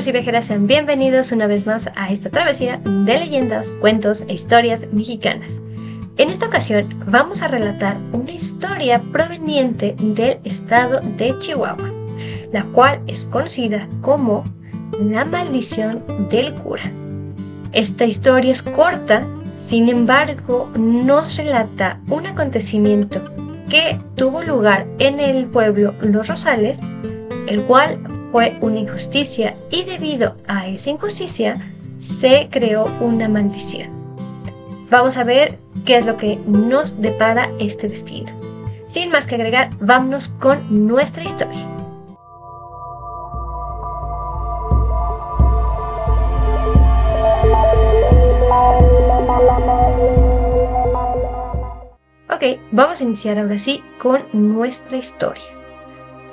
viajeros y viajeras, sean bienvenidos una vez más a esta travesía de leyendas, cuentos e historias mexicanas. En esta ocasión vamos a relatar una historia proveniente del estado de Chihuahua, la cual es conocida como La maldición del cura. Esta historia es corta, sin embargo nos relata un acontecimiento que tuvo lugar en el pueblo Los Rosales, el cual fue una injusticia y debido a esa injusticia se creó una maldición. Vamos a ver qué es lo que nos depara este destino. Sin más que agregar, vámonos con nuestra historia. Ok, vamos a iniciar ahora sí con nuestra historia.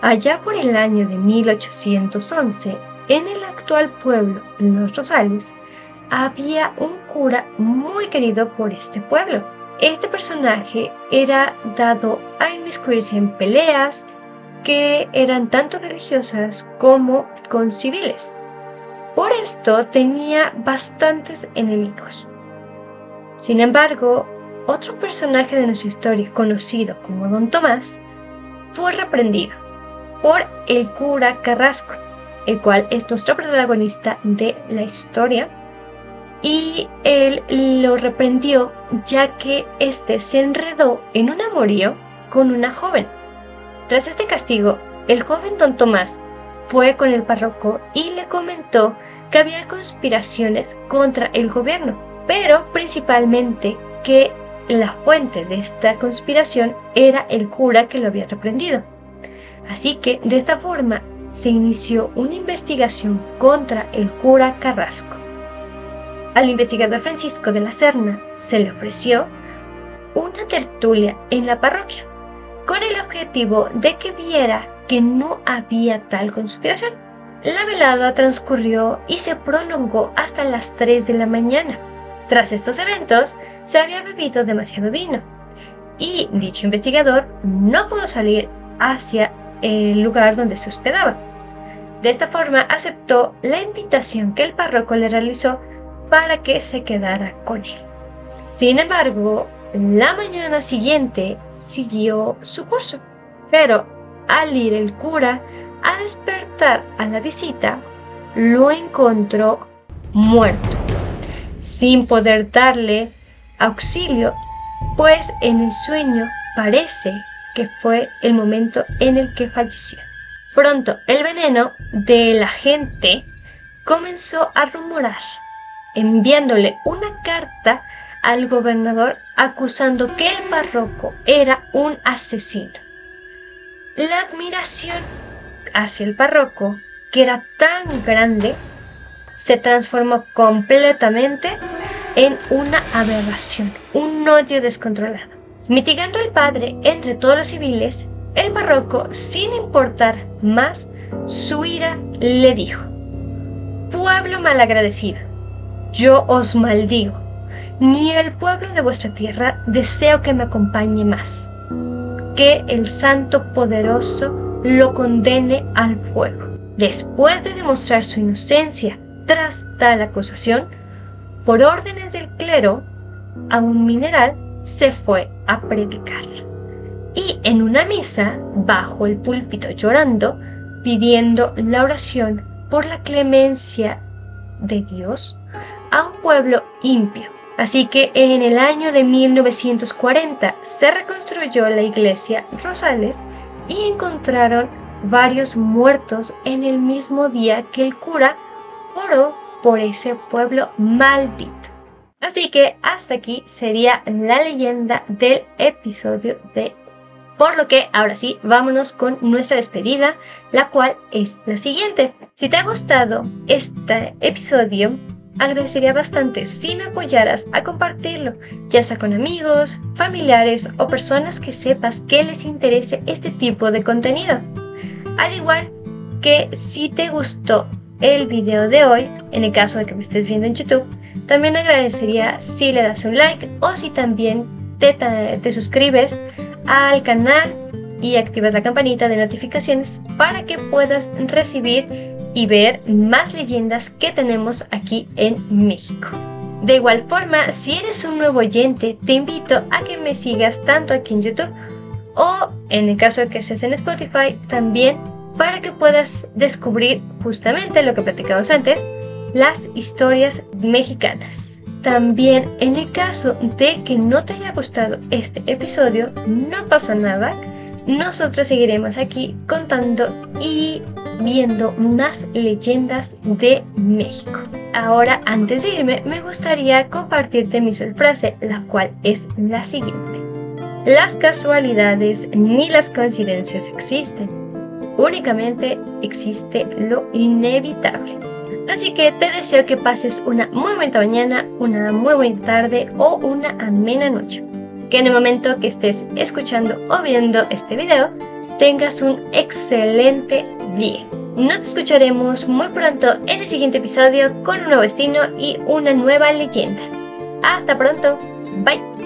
Allá por el año de 1811, en el actual pueblo Los Rosales, había un cura muy querido por este pueblo. Este personaje era dado a inmiscuirse en peleas que eran tanto religiosas como con civiles. Por esto tenía bastantes enemigos. Sin embargo, otro personaje de nuestra historia, conocido como Don Tomás, fue reprendido por el cura Carrasco, el cual es nuestro protagonista de la historia. Y él lo reprendió ya que éste se enredó en un amorío con una joven. Tras este castigo, el joven don Tomás fue con el párroco y le comentó que había conspiraciones contra el gobierno, pero principalmente que la fuente de esta conspiración era el cura que lo había reprendido. Así que de esta forma se inició una investigación contra el cura Carrasco. Al investigador Francisco de la Serna se le ofreció una tertulia en la parroquia, con el objetivo de que viera que no había tal conspiración. La velada transcurrió y se prolongó hasta las 3 de la mañana. Tras estos eventos, se había bebido demasiado vino y dicho investigador no pudo salir hacia el lugar donde se hospedaba. De esta forma aceptó la invitación que el párroco le realizó para que se quedara con él. Sin embargo, la mañana siguiente siguió su curso, pero al ir el cura a despertar a la visita, lo encontró muerto, sin poder darle auxilio, pues en el sueño parece que fue el momento en el que falleció. Pronto el veneno de la gente comenzó a rumorar, enviándole una carta al gobernador acusando que el párroco era un asesino. La admiración hacia el párroco, que era tan grande, se transformó completamente en una aberración, un odio descontrolado. Mitigando el padre entre todos los civiles, el barroco, sin importar más su ira, le dijo, Pueblo malagradecido, yo os maldigo, ni el pueblo de vuestra tierra deseo que me acompañe más, que el Santo Poderoso lo condene al fuego. Después de demostrar su inocencia tras tal acusación, por órdenes del clero, a un mineral se fue a predicar. Y en una misa, bajo el púlpito llorando, pidiendo la oración por la clemencia de Dios a un pueblo impio. Así que en el año de 1940 se reconstruyó la iglesia Rosales y encontraron varios muertos en el mismo día que el cura oró por ese pueblo maldito. Así que hasta aquí sería la leyenda del episodio de por lo que ahora sí, vámonos con nuestra despedida, la cual es la siguiente. Si te ha gustado este episodio, agradecería bastante si me apoyaras a compartirlo, ya sea con amigos, familiares o personas que sepas que les interese este tipo de contenido. Al igual que si te gustó el video de hoy, en el caso de que me estés viendo en YouTube, también agradecería si le das un like o si también te, te suscribes al canal y activas la campanita de notificaciones para que puedas recibir y ver más leyendas que tenemos aquí en México. De igual forma, si eres un nuevo oyente, te invito a que me sigas tanto aquí en YouTube o en el caso de que estés en Spotify, también para que puedas descubrir justamente lo que platicamos antes, las historias mexicanas. También en el caso de que no te haya gustado este episodio, no pasa nada. Nosotros seguiremos aquí contando y viendo más leyendas de México. Ahora, antes de irme, me gustaría compartirte mi sorpresa, la cual es la siguiente. Las casualidades ni las coincidencias existen. Únicamente existe lo inevitable. Así que te deseo que pases una muy buena mañana, una muy buena tarde o una amena noche. Que en el momento que estés escuchando o viendo este video, tengas un excelente día. Nos escucharemos muy pronto en el siguiente episodio con un nuevo destino y una nueva leyenda. Hasta pronto. Bye.